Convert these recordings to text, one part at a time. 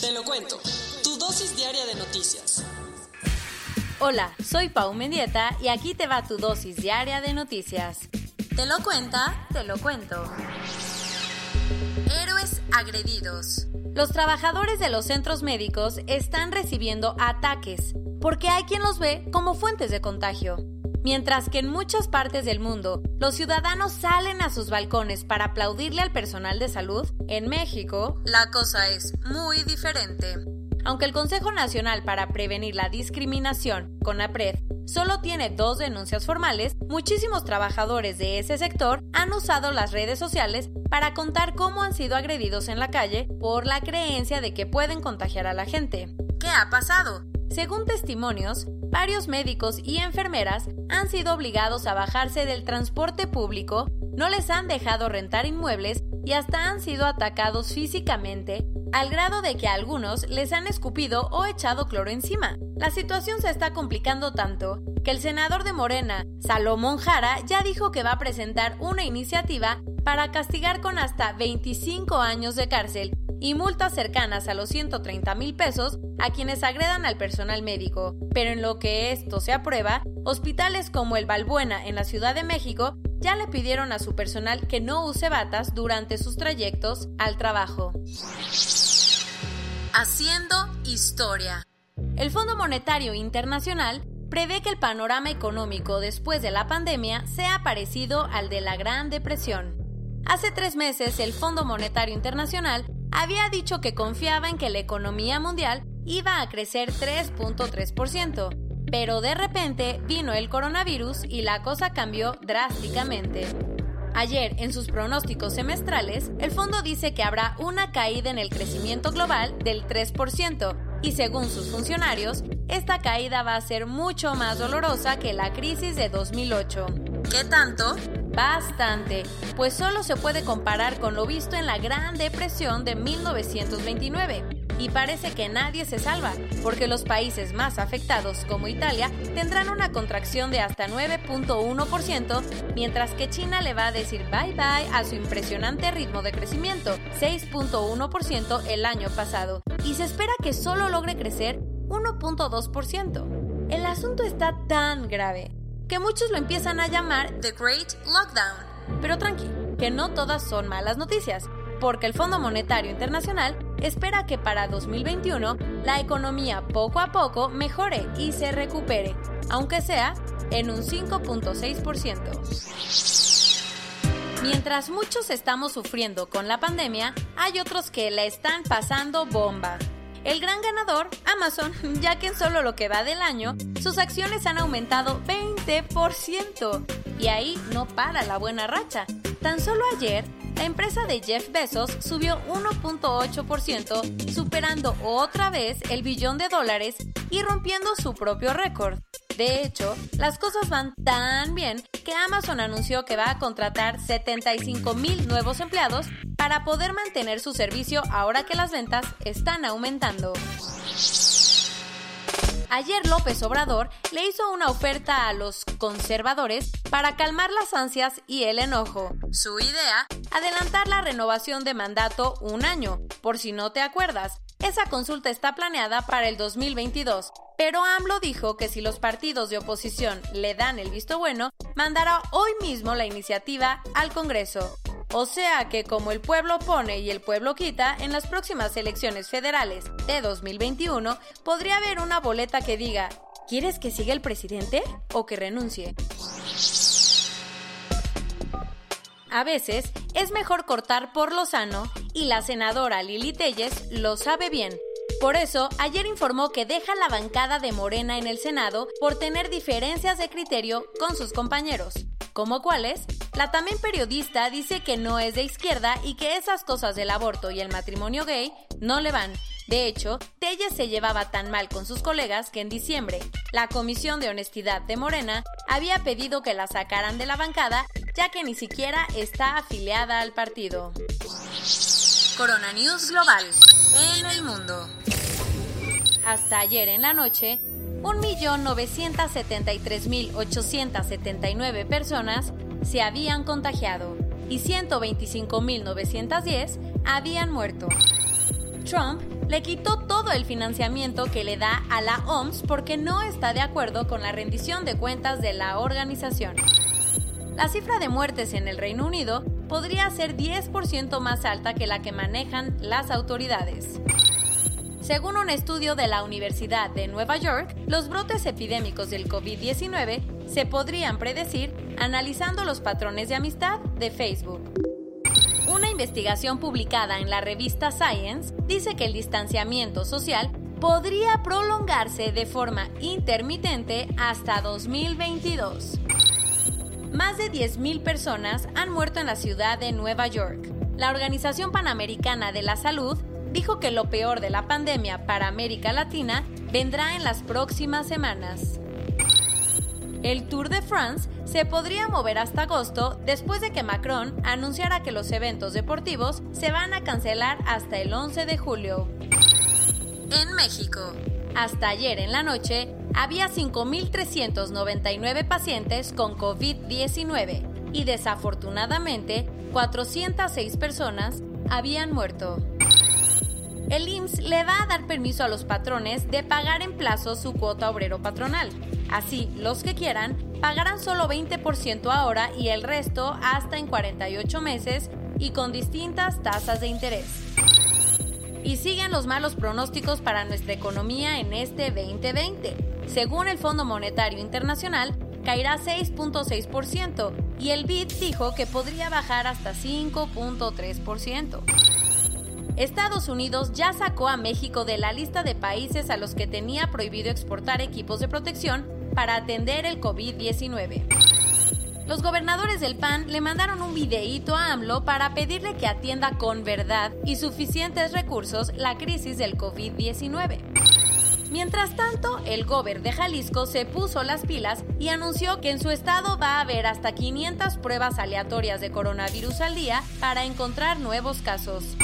Te lo cuento. Tu dosis diaria de noticias. Hola, soy Pau Mendieta y aquí te va tu dosis diaria de noticias. Te lo cuenta, te lo cuento. Héroes agredidos. Los trabajadores de los centros médicos están recibiendo ataques porque hay quien los ve como fuentes de contagio. Mientras que en muchas partes del mundo los ciudadanos salen a sus balcones para aplaudirle al personal de salud, en México la cosa es muy diferente. Aunque el Consejo Nacional para Prevenir la Discriminación, CONAPRED, solo tiene dos denuncias formales, muchísimos trabajadores de ese sector han usado las redes sociales para contar cómo han sido agredidos en la calle por la creencia de que pueden contagiar a la gente. ¿Qué ha pasado? Según testimonios, varios médicos y enfermeras han sido obligados a bajarse del transporte público, no les han dejado rentar inmuebles y hasta han sido atacados físicamente al grado de que a algunos les han escupido o echado cloro encima. La situación se está complicando tanto que el senador de Morena, Salomón Jara, ya dijo que va a presentar una iniciativa para castigar con hasta 25 años de cárcel y multas cercanas a los 130 mil pesos a quienes agredan al personal médico. Pero en lo que esto se aprueba, hospitales como el Balbuena en la Ciudad de México ya le pidieron a su personal que no use batas durante sus trayectos al trabajo. Haciendo historia. El Fondo Monetario Internacional prevé que el panorama económico después de la pandemia sea parecido al de la Gran Depresión. Hace tres meses el Fondo Monetario Internacional había dicho que confiaba en que la economía mundial iba a crecer 3.3%, pero de repente vino el coronavirus y la cosa cambió drásticamente. Ayer, en sus pronósticos semestrales, el fondo dice que habrá una caída en el crecimiento global del 3%, y según sus funcionarios, esta caída va a ser mucho más dolorosa que la crisis de 2008. ¿Qué tanto? Bastante, pues solo se puede comparar con lo visto en la Gran Depresión de 1929. Y parece que nadie se salva, porque los países más afectados, como Italia, tendrán una contracción de hasta 9.1%, mientras que China le va a decir bye bye a su impresionante ritmo de crecimiento, 6.1% el año pasado, y se espera que solo logre crecer 1.2%. El asunto está tan grave que muchos lo empiezan a llamar The Great Lockdown. Pero tranqui, que no todas son malas noticias, porque el Fondo Monetario Internacional espera que para 2021 la economía poco a poco mejore y se recupere, aunque sea en un 5.6%. Mientras muchos estamos sufriendo con la pandemia, hay otros que la están pasando bomba. El gran ganador, Amazon, ya que en solo lo que va del año, sus acciones han aumentado 20%. Y ahí no para la buena racha. Tan solo ayer, la empresa de Jeff Bezos subió 1.8%, superando otra vez el billón de dólares y rompiendo su propio récord. De hecho, las cosas van tan bien que Amazon anunció que va a contratar 75 mil nuevos empleados para poder mantener su servicio ahora que las ventas están aumentando. Ayer López Obrador le hizo una oferta a los conservadores para calmar las ansias y el enojo. Su idea, adelantar la renovación de mandato un año, por si no te acuerdas. Esa consulta está planeada para el 2022, pero AMLO dijo que si los partidos de oposición le dan el visto bueno, mandará hoy mismo la iniciativa al Congreso. O sea que como el pueblo pone y el pueblo quita, en las próximas elecciones federales de 2021 podría haber una boleta que diga, ¿quieres que siga el presidente o que renuncie? A veces es mejor cortar por lo sano y la senadora Lili Telles lo sabe bien. Por eso, ayer informó que deja la bancada de Morena en el Senado por tener diferencias de criterio con sus compañeros. ¿Como cuáles? La también periodista dice que no es de izquierda y que esas cosas del aborto y el matrimonio gay no le van. De hecho, Telles se llevaba tan mal con sus colegas que en diciembre, la Comisión de Honestidad de Morena había pedido que la sacaran de la bancada, ya que ni siquiera está afiliada al partido. Corona News Global. En el mundo. Hasta ayer en la noche, 1.973.879 personas se habían contagiado y 125.910 habían muerto. Trump le quitó todo el financiamiento que le da a la OMS porque no está de acuerdo con la rendición de cuentas de la organización. La cifra de muertes en el Reino Unido podría ser 10% más alta que la que manejan las autoridades. Según un estudio de la Universidad de Nueva York, los brotes epidémicos del COVID-19 se podrían predecir analizando los patrones de amistad de Facebook. Una investigación publicada en la revista Science dice que el distanciamiento social podría prolongarse de forma intermitente hasta 2022. Más de 10.000 personas han muerto en la ciudad de Nueva York. La Organización Panamericana de la Salud dijo que lo peor de la pandemia para América Latina vendrá en las próximas semanas. El Tour de France se podría mover hasta agosto después de que Macron anunciara que los eventos deportivos se van a cancelar hasta el 11 de julio. En México, hasta ayer en la noche, había 5.399 pacientes con COVID-19 y desafortunadamente 406 personas habían muerto. El IMSS le va a dar permiso a los patrones de pagar en plazo su cuota obrero patronal. Así, los que quieran pagarán solo 20% ahora y el resto hasta en 48 meses y con distintas tasas de interés. Y siguen los malos pronósticos para nuestra economía en este 2020. Según el Fondo Monetario Internacional, caerá 6.6% y el BID dijo que podría bajar hasta 5.3%. Estados Unidos ya sacó a México de la lista de países a los que tenía prohibido exportar equipos de protección para atender el COVID-19. Los gobernadores del PAN le mandaron un videíto a AMLO para pedirle que atienda con verdad y suficientes recursos la crisis del COVID-19. Mientras tanto, el gober de Jalisco se puso las pilas y anunció que en su estado va a haber hasta 500 pruebas aleatorias de coronavirus al día para encontrar nuevos casos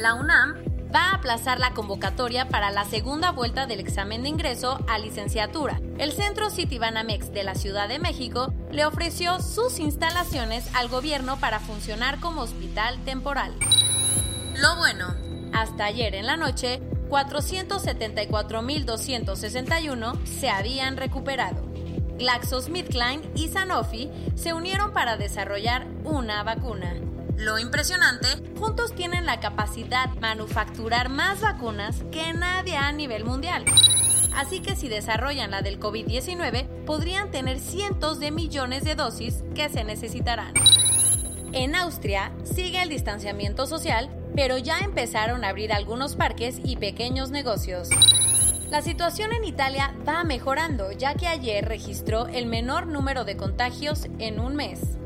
la UNAM va a aplazar la convocatoria para la segunda vuelta del examen de ingreso a licenciatura. El Centro Citibanamex de la Ciudad de México le ofreció sus instalaciones al gobierno para funcionar como hospital temporal. Lo bueno, hasta ayer en la noche, 474.261 se habían recuperado. GlaxoSmithKline y Sanofi se unieron para desarrollar una vacuna. Lo impresionante, juntos tienen la capacidad de manufacturar más vacunas que nadie a nivel mundial. Así que si desarrollan la del COVID-19, podrían tener cientos de millones de dosis que se necesitarán. En Austria sigue el distanciamiento social, pero ya empezaron a abrir algunos parques y pequeños negocios. La situación en Italia va mejorando, ya que ayer registró el menor número de contagios en un mes.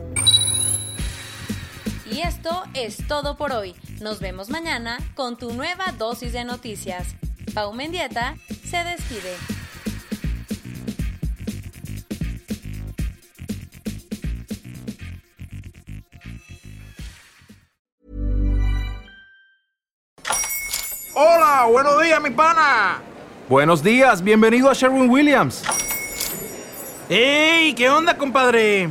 Y esto es todo por hoy. Nos vemos mañana con tu nueva dosis de noticias. Pau Mendieta se despide. Hola, buenos días, mi pana. Buenos días, bienvenido a Sherwin Williams. ¡Ey! ¿Qué onda, compadre?